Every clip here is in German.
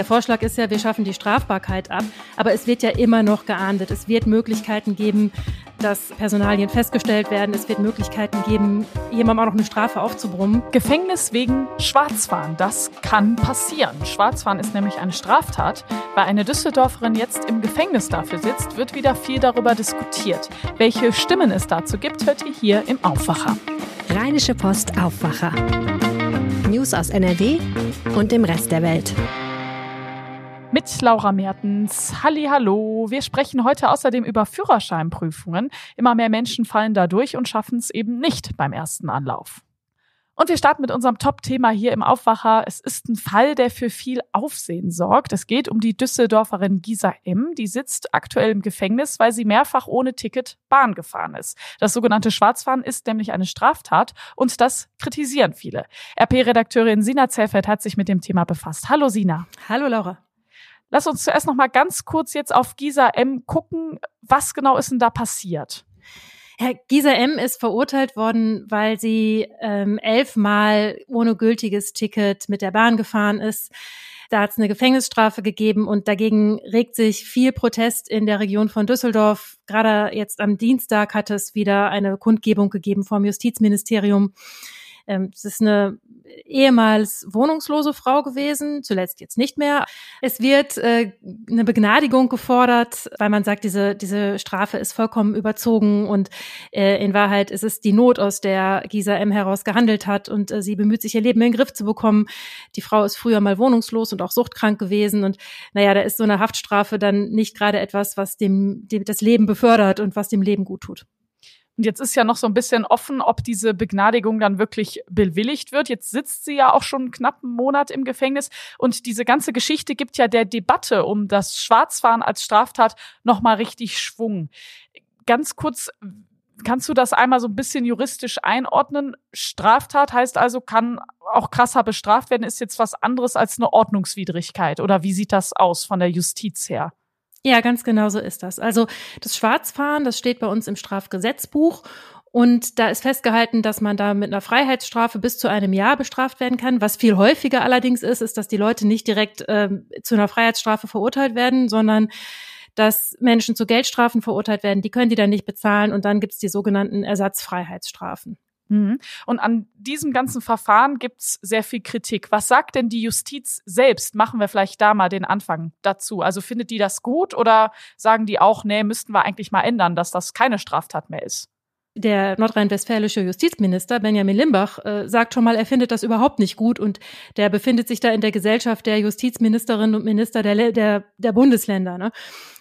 Der Vorschlag ist ja, wir schaffen die Strafbarkeit ab, aber es wird ja immer noch geahndet. Es wird Möglichkeiten geben, dass Personalien festgestellt werden. Es wird Möglichkeiten geben, jemandem auch noch eine Strafe aufzubrummen. Gefängnis wegen Schwarzfahren, das kann passieren. Schwarzfahren ist nämlich eine Straftat. Weil eine Düsseldorferin jetzt im Gefängnis dafür sitzt, wird wieder viel darüber diskutiert. Welche Stimmen es dazu gibt, hört ihr hier im Aufwacher. Rheinische Post Aufwacher. News aus NRW und dem Rest der Welt. Mit Laura Mertens. Halli, hallo. Wir sprechen heute außerdem über Führerscheinprüfungen. Immer mehr Menschen fallen da durch und schaffen es eben nicht beim ersten Anlauf. Und wir starten mit unserem Top-Thema hier im Aufwacher. Es ist ein Fall, der für viel Aufsehen sorgt. Es geht um die Düsseldorferin Gisa M. Die sitzt aktuell im Gefängnis, weil sie mehrfach ohne Ticket Bahn gefahren ist. Das sogenannte Schwarzfahren ist nämlich eine Straftat und das kritisieren viele. RP-Redakteurin Sina Zellfeld hat sich mit dem Thema befasst. Hallo Sina. Hallo Laura. Lass uns zuerst noch mal ganz kurz jetzt auf Gisa M gucken. Was genau ist denn da passiert? Herr Gisa M. ist verurteilt worden, weil sie ähm, elfmal ohne gültiges Ticket mit der Bahn gefahren ist. Da hat es eine Gefängnisstrafe gegeben und dagegen regt sich viel Protest in der Region von Düsseldorf. Gerade jetzt am Dienstag hat es wieder eine Kundgebung gegeben vom Justizministerium. Ähm, es ist eine ehemals wohnungslose Frau gewesen, zuletzt jetzt nicht mehr. Es wird äh, eine Begnadigung gefordert, weil man sagt, diese, diese Strafe ist vollkommen überzogen und äh, in Wahrheit ist es die Not, aus der Gisa M. heraus gehandelt hat und äh, sie bemüht sich, ihr Leben in den Griff zu bekommen. Die Frau ist früher mal wohnungslos und auch suchtkrank gewesen und naja, da ist so eine Haftstrafe dann nicht gerade etwas, was dem, dem das Leben befördert und was dem Leben gut tut. Und jetzt ist ja noch so ein bisschen offen, ob diese Begnadigung dann wirklich bewilligt wird. Jetzt sitzt sie ja auch schon knapp einen Monat im Gefängnis. Und diese ganze Geschichte gibt ja der Debatte um das Schwarzfahren als Straftat nochmal richtig Schwung. Ganz kurz, kannst du das einmal so ein bisschen juristisch einordnen? Straftat heißt also, kann auch krasser bestraft werden, ist jetzt was anderes als eine Ordnungswidrigkeit. Oder wie sieht das aus von der Justiz her? Ja, ganz genau so ist das. Also das Schwarzfahren, das steht bei uns im Strafgesetzbuch und da ist festgehalten, dass man da mit einer Freiheitsstrafe bis zu einem Jahr bestraft werden kann. Was viel häufiger allerdings ist, ist, dass die Leute nicht direkt äh, zu einer Freiheitsstrafe verurteilt werden, sondern dass Menschen zu Geldstrafen verurteilt werden. Die können die dann nicht bezahlen und dann gibt's die sogenannten Ersatzfreiheitsstrafen. Mhm. Und an diesem ganzen Verfahren gibt's sehr viel Kritik. Was sagt denn die Justiz selbst? Machen wir vielleicht da mal den Anfang dazu. Also findet die das gut oder sagen die auch, nee, müssten wir eigentlich mal ändern, dass das keine Straftat mehr ist? Der nordrhein-westfälische Justizminister Benjamin Limbach äh, sagt schon mal, er findet das überhaupt nicht gut und der befindet sich da in der Gesellschaft der Justizministerinnen und Minister der, der, der Bundesländer. Ne?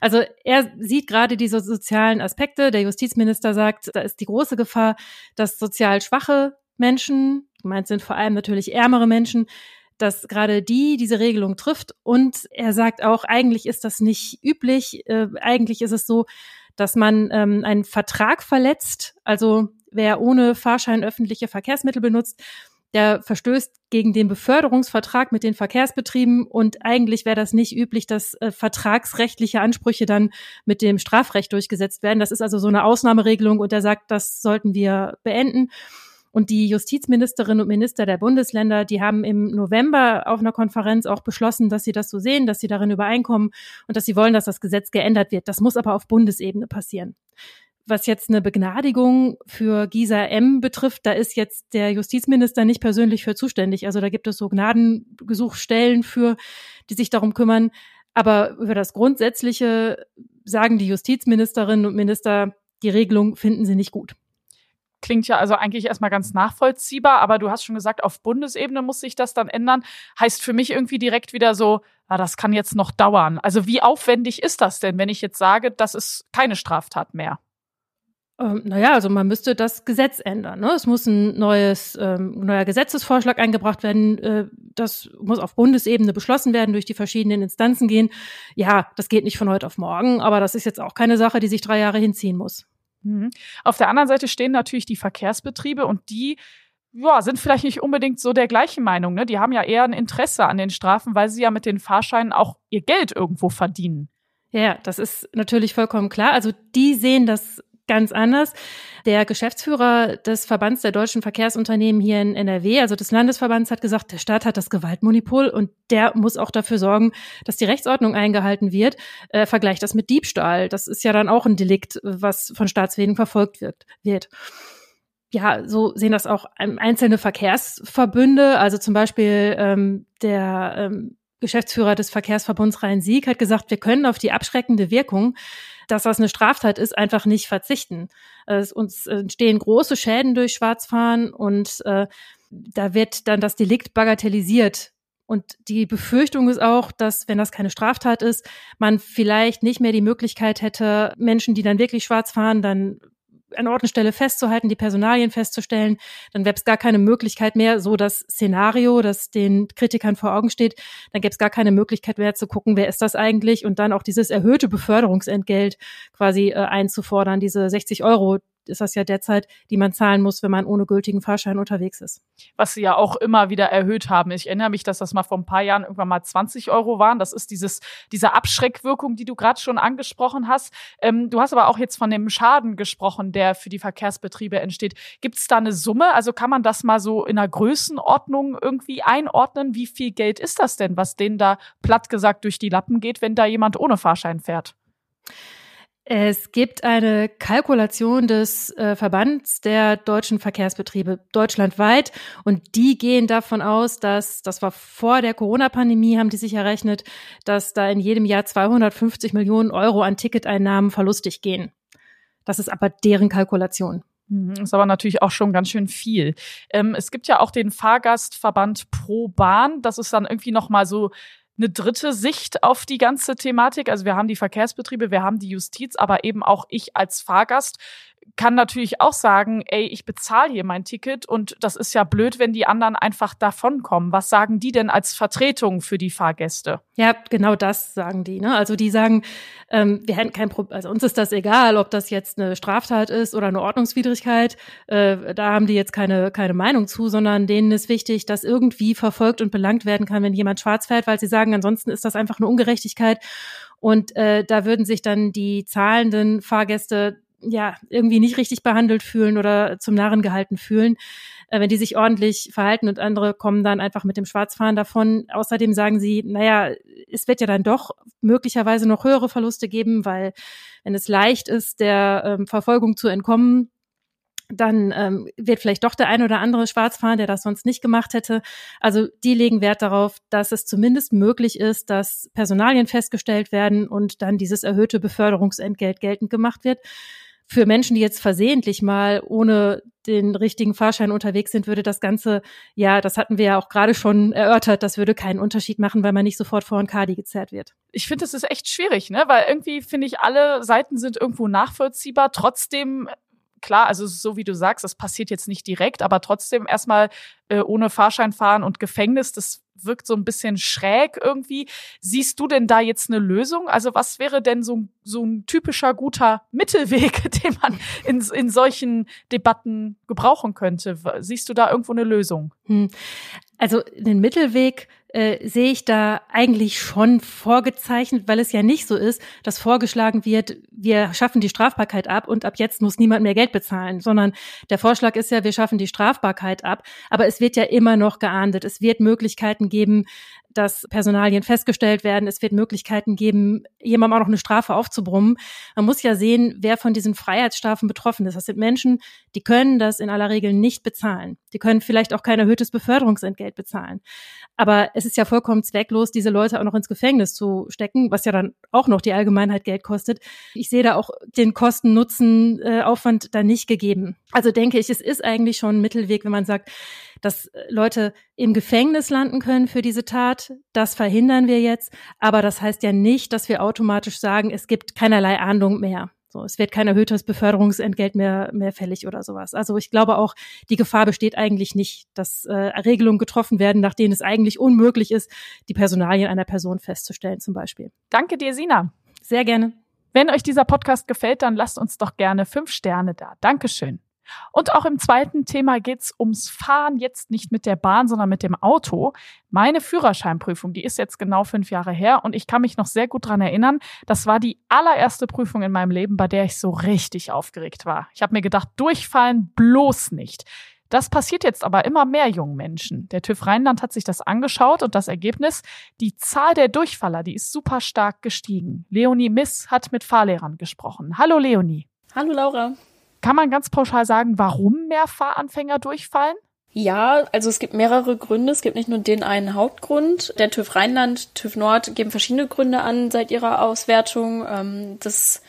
Also er sieht gerade diese sozialen Aspekte. Der Justizminister sagt, da ist die große Gefahr, dass sozial schwache Menschen, gemeint sind vor allem natürlich ärmere Menschen, dass gerade die diese Regelung trifft. Und er sagt auch, eigentlich ist das nicht üblich. Äh, eigentlich ist es so, dass man ähm, einen Vertrag verletzt. Also wer ohne Fahrschein öffentliche Verkehrsmittel benutzt, der verstößt gegen den Beförderungsvertrag mit den Verkehrsbetrieben und eigentlich wäre das nicht üblich, dass äh, vertragsrechtliche Ansprüche dann mit dem Strafrecht durchgesetzt werden. Das ist also so eine Ausnahmeregelung und er sagt, das sollten wir beenden. Und die Justizministerinnen und Minister der Bundesländer, die haben im November auf einer Konferenz auch beschlossen, dass sie das so sehen, dass sie darin übereinkommen und dass sie wollen, dass das Gesetz geändert wird. Das muss aber auf Bundesebene passieren. Was jetzt eine Begnadigung für Gisa M betrifft, da ist jetzt der Justizminister nicht persönlich für zuständig. Also da gibt es so Gnadengesuchsstellen für, die sich darum kümmern. Aber über das Grundsätzliche sagen die Justizministerinnen und Minister, die Regelung finden sie nicht gut. Klingt ja also eigentlich erstmal ganz nachvollziehbar, aber du hast schon gesagt, auf Bundesebene muss sich das dann ändern. Heißt für mich irgendwie direkt wieder so, na, das kann jetzt noch dauern. Also wie aufwendig ist das denn, wenn ich jetzt sage, das ist keine Straftat mehr? Ähm, naja, also man müsste das Gesetz ändern. Ne? Es muss ein neues, ähm, neuer Gesetzesvorschlag eingebracht werden. Äh, das muss auf Bundesebene beschlossen werden, durch die verschiedenen Instanzen gehen. Ja, das geht nicht von heute auf morgen, aber das ist jetzt auch keine Sache, die sich drei Jahre hinziehen muss. Mhm. Auf der anderen Seite stehen natürlich die Verkehrsbetriebe und die ja, sind vielleicht nicht unbedingt so der gleichen Meinung. Ne? Die haben ja eher ein Interesse an den Strafen, weil sie ja mit den Fahrscheinen auch ihr Geld irgendwo verdienen. Ja, das ist natürlich vollkommen klar. Also die sehen das ganz anders. Der Geschäftsführer des Verbands der deutschen Verkehrsunternehmen hier in NRW, also des Landesverbands, hat gesagt, der Staat hat das Gewaltmonopol und der muss auch dafür sorgen, dass die Rechtsordnung eingehalten wird. Äh, vergleicht das mit Diebstahl. Das ist ja dann auch ein Delikt, was von Staatswegen verfolgt wird. wird ja, so sehen das auch einzelne Verkehrsverbünde. Also zum Beispiel ähm, der ähm, Geschäftsführer des Verkehrsverbunds Rhein-Sieg hat gesagt, wir können auf die abschreckende Wirkung, dass das eine Straftat ist, einfach nicht verzichten. Es uns entstehen große Schäden durch Schwarzfahren und äh, da wird dann das Delikt bagatellisiert. Und die Befürchtung ist auch, dass, wenn das keine Straftat ist, man vielleicht nicht mehr die Möglichkeit hätte, Menschen, die dann wirklich schwarz fahren, dann an Ort und Stelle festzuhalten, die Personalien festzustellen, dann gäbe es gar keine Möglichkeit mehr, so das Szenario, das den Kritikern vor Augen steht, dann gäbe es gar keine Möglichkeit mehr zu gucken, wer ist das eigentlich? Und dann auch dieses erhöhte Beförderungsentgelt quasi äh, einzufordern, diese 60 Euro, ist das ja derzeit, die man zahlen muss, wenn man ohne gültigen Fahrschein unterwegs ist. Was sie ja auch immer wieder erhöht haben. Ich erinnere mich, dass das mal vor ein paar Jahren irgendwann mal 20 Euro waren. Das ist dieses, diese Abschreckwirkung, die du gerade schon angesprochen hast. Ähm, du hast aber auch jetzt von dem Schaden gesprochen, der für die Verkehrsbetriebe entsteht. Gibt es da eine Summe? Also kann man das mal so in einer Größenordnung irgendwie einordnen? Wie viel Geld ist das denn, was denen da platt gesagt durch die Lappen geht, wenn da jemand ohne Fahrschein fährt? Es gibt eine Kalkulation des äh, Verbands der deutschen Verkehrsbetriebe deutschlandweit und die gehen davon aus, dass, das war vor der Corona-Pandemie, haben die sich errechnet, dass da in jedem Jahr 250 Millionen Euro an Ticketeinnahmen verlustig gehen. Das ist aber deren Kalkulation. Mhm, ist aber natürlich auch schon ganz schön viel. Ähm, es gibt ja auch den Fahrgastverband Pro Bahn. Das ist dann irgendwie noch mal so eine dritte Sicht auf die ganze Thematik. Also wir haben die Verkehrsbetriebe, wir haben die Justiz, aber eben auch ich als Fahrgast kann natürlich auch sagen, ey, ich bezahle hier mein Ticket und das ist ja blöd, wenn die anderen einfach davonkommen. Was sagen die denn als Vertretung für die Fahrgäste? Ja, genau das sagen die. Ne? Also die sagen, ähm, wir hätten kein Problem, also uns ist das egal, ob das jetzt eine Straftat ist oder eine Ordnungswidrigkeit. Äh, da haben die jetzt keine, keine Meinung zu, sondern denen ist wichtig, dass irgendwie verfolgt und belangt werden kann, wenn jemand schwarz fährt, weil sie sagen, ansonsten ist das einfach eine Ungerechtigkeit. Und äh, da würden sich dann die zahlenden Fahrgäste ja, irgendwie nicht richtig behandelt fühlen oder zum Narren gehalten fühlen, äh, wenn die sich ordentlich verhalten und andere kommen dann einfach mit dem Schwarzfahren davon. Außerdem sagen sie, naja, es wird ja dann doch möglicherweise noch höhere Verluste geben, weil wenn es leicht ist, der ähm, Verfolgung zu entkommen, dann ähm, wird vielleicht doch der ein oder andere schwarz fahren, der das sonst nicht gemacht hätte. Also die legen Wert darauf, dass es zumindest möglich ist, dass Personalien festgestellt werden und dann dieses erhöhte Beförderungsentgelt geltend gemacht wird für Menschen, die jetzt versehentlich mal ohne den richtigen Fahrschein unterwegs sind, würde das Ganze, ja, das hatten wir ja auch gerade schon erörtert, das würde keinen Unterschied machen, weil man nicht sofort vor ein Kadi gezerrt wird. Ich finde, das ist echt schwierig, ne? Weil irgendwie finde ich, alle Seiten sind irgendwo nachvollziehbar. Trotzdem klar, also so wie du sagst, das passiert jetzt nicht direkt, aber trotzdem erstmal äh, ohne Fahrschein fahren und Gefängnis, das wirkt so ein bisschen schräg irgendwie. Siehst du denn da jetzt eine Lösung? Also was wäre denn so, so ein typischer guter Mittelweg, den man in, in solchen Debatten gebrauchen könnte? Siehst du da irgendwo eine Lösung? Hm. Also den Mittelweg äh, sehe ich da eigentlich schon vorgezeichnet, weil es ja nicht so ist, dass vorgeschlagen wird, wir schaffen die Strafbarkeit ab und ab jetzt muss niemand mehr Geld bezahlen, sondern der Vorschlag ist ja, wir schaffen die Strafbarkeit ab, aber es wird ja immer noch geahndet. Es wird Möglichkeiten geben, dass Personalien festgestellt werden. Es wird Möglichkeiten geben, jemandem auch noch eine Strafe aufzubrummen. Man muss ja sehen, wer von diesen Freiheitsstrafen betroffen ist. Das sind Menschen, die können das in aller Regel nicht bezahlen. Die können vielleicht auch kein erhöhtes Beförderungsentgelt bezahlen. Aber es ist ja vollkommen zwecklos, diese Leute auch noch ins Gefängnis zu stecken, was ja dann auch noch die Allgemeinheit Geld kostet. Ich sehe da auch den Kosten-Nutzen-Aufwand äh, da nicht gegeben. Also denke ich, es ist eigentlich schon ein Mittelweg, wenn man sagt, dass äh, Leute im Gefängnis landen können für diese Tat. Das verhindern wir jetzt. Aber das heißt ja nicht, dass wir automatisch sagen, es gibt keinerlei Ahndung mehr. So, es wird kein erhöhtes Beförderungsentgelt mehr, mehr fällig oder sowas. Also ich glaube auch, die Gefahr besteht eigentlich nicht, dass äh, Regelungen getroffen werden, nach denen es eigentlich unmöglich ist, die Personalien einer Person festzustellen zum Beispiel. Danke dir, Sina. Sehr gerne. Wenn euch dieser Podcast gefällt, dann lasst uns doch gerne fünf Sterne da. Dankeschön. Und auch im zweiten Thema geht's ums Fahren, jetzt nicht mit der Bahn, sondern mit dem Auto. Meine Führerscheinprüfung, die ist jetzt genau fünf Jahre her und ich kann mich noch sehr gut dran erinnern. Das war die allererste Prüfung in meinem Leben, bei der ich so richtig aufgeregt war. Ich habe mir gedacht, durchfallen bloß nicht. Das passiert jetzt aber immer mehr jungen Menschen. Der TÜV Rheinland hat sich das angeschaut und das Ergebnis, die Zahl der Durchfaller, die ist super stark gestiegen. Leonie Miss hat mit Fahrlehrern gesprochen. Hallo Leonie. Hallo Laura. Kann man ganz pauschal sagen, warum mehr Fahranfänger durchfallen? Ja, also es gibt mehrere Gründe. Es gibt nicht nur den einen Hauptgrund. Der TÜV Rheinland, TÜV Nord geben verschiedene Gründe an seit ihrer Auswertung. Ähm, das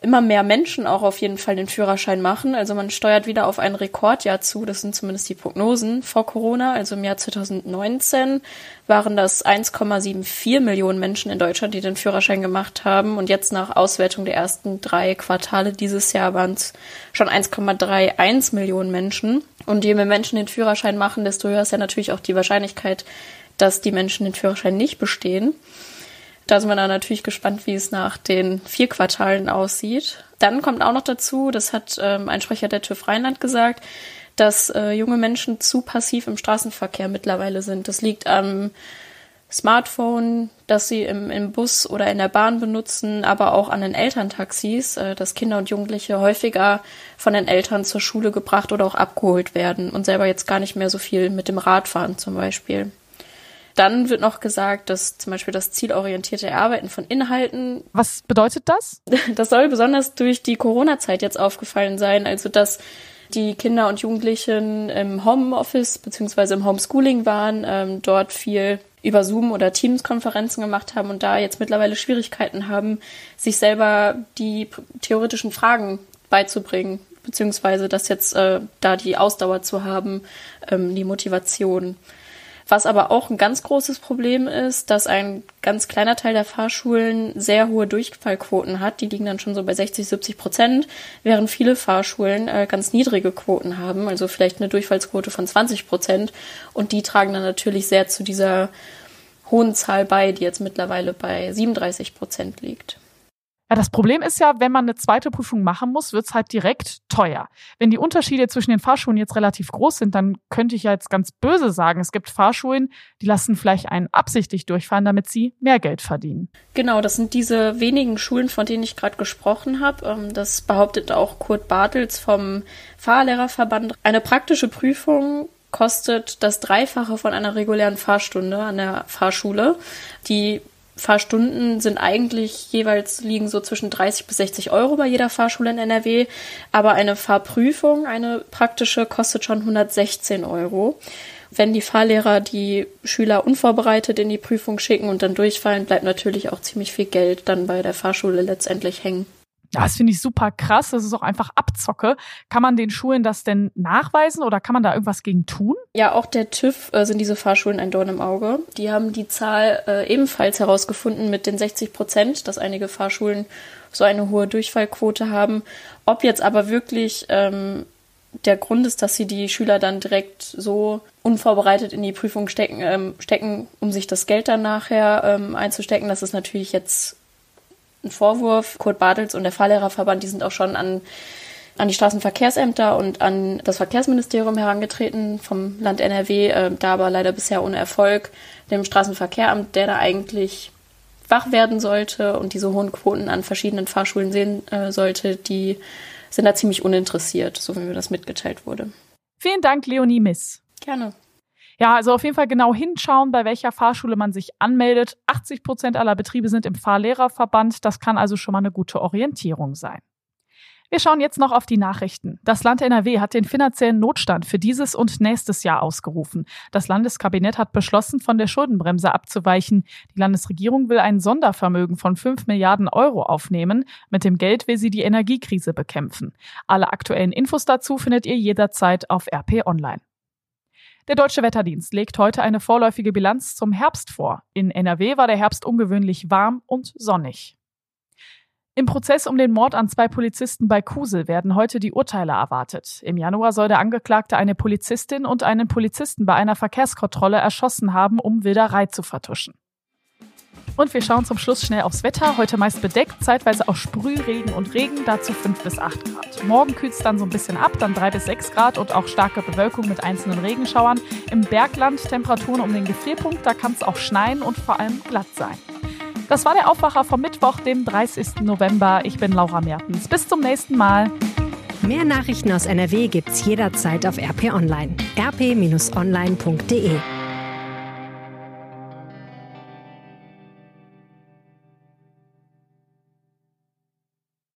immer mehr Menschen auch auf jeden Fall den Führerschein machen. Also man steuert wieder auf ein Rekordjahr zu. Das sind zumindest die Prognosen vor Corona. Also im Jahr 2019 waren das 1,74 Millionen Menschen in Deutschland, die den Führerschein gemacht haben. Und jetzt nach Auswertung der ersten drei Quartale dieses Jahr waren es schon 1,31 Millionen Menschen. Und je mehr Menschen den Führerschein machen, desto höher ist ja natürlich auch die Wahrscheinlichkeit, dass die Menschen den Führerschein nicht bestehen. Da sind wir dann natürlich gespannt, wie es nach den vier Quartalen aussieht. Dann kommt auch noch dazu, das hat ähm, ein Sprecher der TÜV Rheinland gesagt, dass äh, junge Menschen zu passiv im Straßenverkehr mittlerweile sind. Das liegt am Smartphone, das sie im, im Bus oder in der Bahn benutzen, aber auch an den Elterntaxis, äh, dass Kinder und Jugendliche häufiger von den Eltern zur Schule gebracht oder auch abgeholt werden und selber jetzt gar nicht mehr so viel mit dem Rad fahren zum Beispiel. Dann wird noch gesagt, dass zum Beispiel das zielorientierte Erarbeiten von Inhalten. Was bedeutet das? Das soll besonders durch die Corona-Zeit jetzt aufgefallen sein. Also, dass die Kinder und Jugendlichen im Homeoffice beziehungsweise im Homeschooling waren, ähm, dort viel über Zoom oder Teams-Konferenzen gemacht haben und da jetzt mittlerweile Schwierigkeiten haben, sich selber die theoretischen Fragen beizubringen, beziehungsweise das jetzt äh, da die Ausdauer zu haben, ähm, die Motivation. Was aber auch ein ganz großes Problem ist, dass ein ganz kleiner Teil der Fahrschulen sehr hohe Durchfallquoten hat. Die liegen dann schon so bei 60, 70 Prozent, während viele Fahrschulen äh, ganz niedrige Quoten haben, also vielleicht eine Durchfallsquote von 20 Prozent. Und die tragen dann natürlich sehr zu dieser hohen Zahl bei, die jetzt mittlerweile bei 37 Prozent liegt. Ja, das Problem ist ja, wenn man eine zweite Prüfung machen muss, wird's halt direkt teuer. Wenn die Unterschiede zwischen den Fahrschulen jetzt relativ groß sind, dann könnte ich ja jetzt ganz böse sagen, es gibt Fahrschulen, die lassen vielleicht einen absichtlich durchfahren, damit sie mehr Geld verdienen. Genau, das sind diese wenigen Schulen, von denen ich gerade gesprochen habe. Ähm, das behauptet auch Kurt Bartels vom Fahrlehrerverband. Eine praktische Prüfung kostet das Dreifache von einer regulären Fahrstunde an der Fahrschule. Die Fahrstunden sind eigentlich jeweils liegen so zwischen 30 bis 60 Euro bei jeder Fahrschule in NRW, aber eine Fahrprüfung, eine praktische, kostet schon 116 Euro. Wenn die Fahrlehrer die Schüler unvorbereitet in die Prüfung schicken und dann durchfallen, bleibt natürlich auch ziemlich viel Geld dann bei der Fahrschule letztendlich hängen. Ja, das finde ich super krass. Das ist auch einfach Abzocke. Kann man den Schulen das denn nachweisen oder kann man da irgendwas gegen tun? Ja, auch der TÜV äh, sind diese Fahrschulen ein Dorn im Auge. Die haben die Zahl äh, ebenfalls herausgefunden mit den 60 Prozent, dass einige Fahrschulen so eine hohe Durchfallquote haben. Ob jetzt aber wirklich ähm, der Grund ist, dass sie die Schüler dann direkt so unvorbereitet in die Prüfung stecken, ähm, stecken um sich das Geld dann nachher ähm, einzustecken, das ist natürlich jetzt ein Vorwurf. Kurt Bartels und der Fahrlehrerverband, die sind auch schon an, an die Straßenverkehrsämter und an das Verkehrsministerium herangetreten vom Land NRW, äh, da aber leider bisher ohne Erfolg. Dem Straßenverkehramt, der da eigentlich wach werden sollte und diese hohen Quoten an verschiedenen Fahrschulen sehen äh, sollte, die sind da ziemlich uninteressiert, so wie mir das mitgeteilt wurde. Vielen Dank, Leonie Miss. Gerne. Ja, also auf jeden Fall genau hinschauen, bei welcher Fahrschule man sich anmeldet. 80 Prozent aller Betriebe sind im Fahrlehrerverband. Das kann also schon mal eine gute Orientierung sein. Wir schauen jetzt noch auf die Nachrichten. Das Land NRW hat den finanziellen Notstand für dieses und nächstes Jahr ausgerufen. Das Landeskabinett hat beschlossen, von der Schuldenbremse abzuweichen. Die Landesregierung will ein Sondervermögen von 5 Milliarden Euro aufnehmen. Mit dem Geld will sie die Energiekrise bekämpfen. Alle aktuellen Infos dazu findet ihr jederzeit auf RP Online. Der Deutsche Wetterdienst legt heute eine vorläufige Bilanz zum Herbst vor. In NRW war der Herbst ungewöhnlich warm und sonnig. Im Prozess um den Mord an zwei Polizisten bei Kusel werden heute die Urteile erwartet. Im Januar soll der Angeklagte eine Polizistin und einen Polizisten bei einer Verkehrskontrolle erschossen haben, um Wilderei zu vertuschen. Und wir schauen zum Schluss schnell aufs Wetter. Heute meist bedeckt, zeitweise auch Sprühregen und Regen, dazu 5 bis 8 Grad. Morgen kühlt es dann so ein bisschen ab, dann 3 bis 6 Grad und auch starke Bewölkung mit einzelnen Regenschauern. Im Bergland Temperaturen um den Gefrierpunkt, da kann es auch schneien und vor allem glatt sein. Das war der Aufwacher vom Mittwoch, dem 30. November. Ich bin Laura Mertens. Bis zum nächsten Mal. Mehr Nachrichten aus NRW gibt's jederzeit auf RP Online. rp-online.de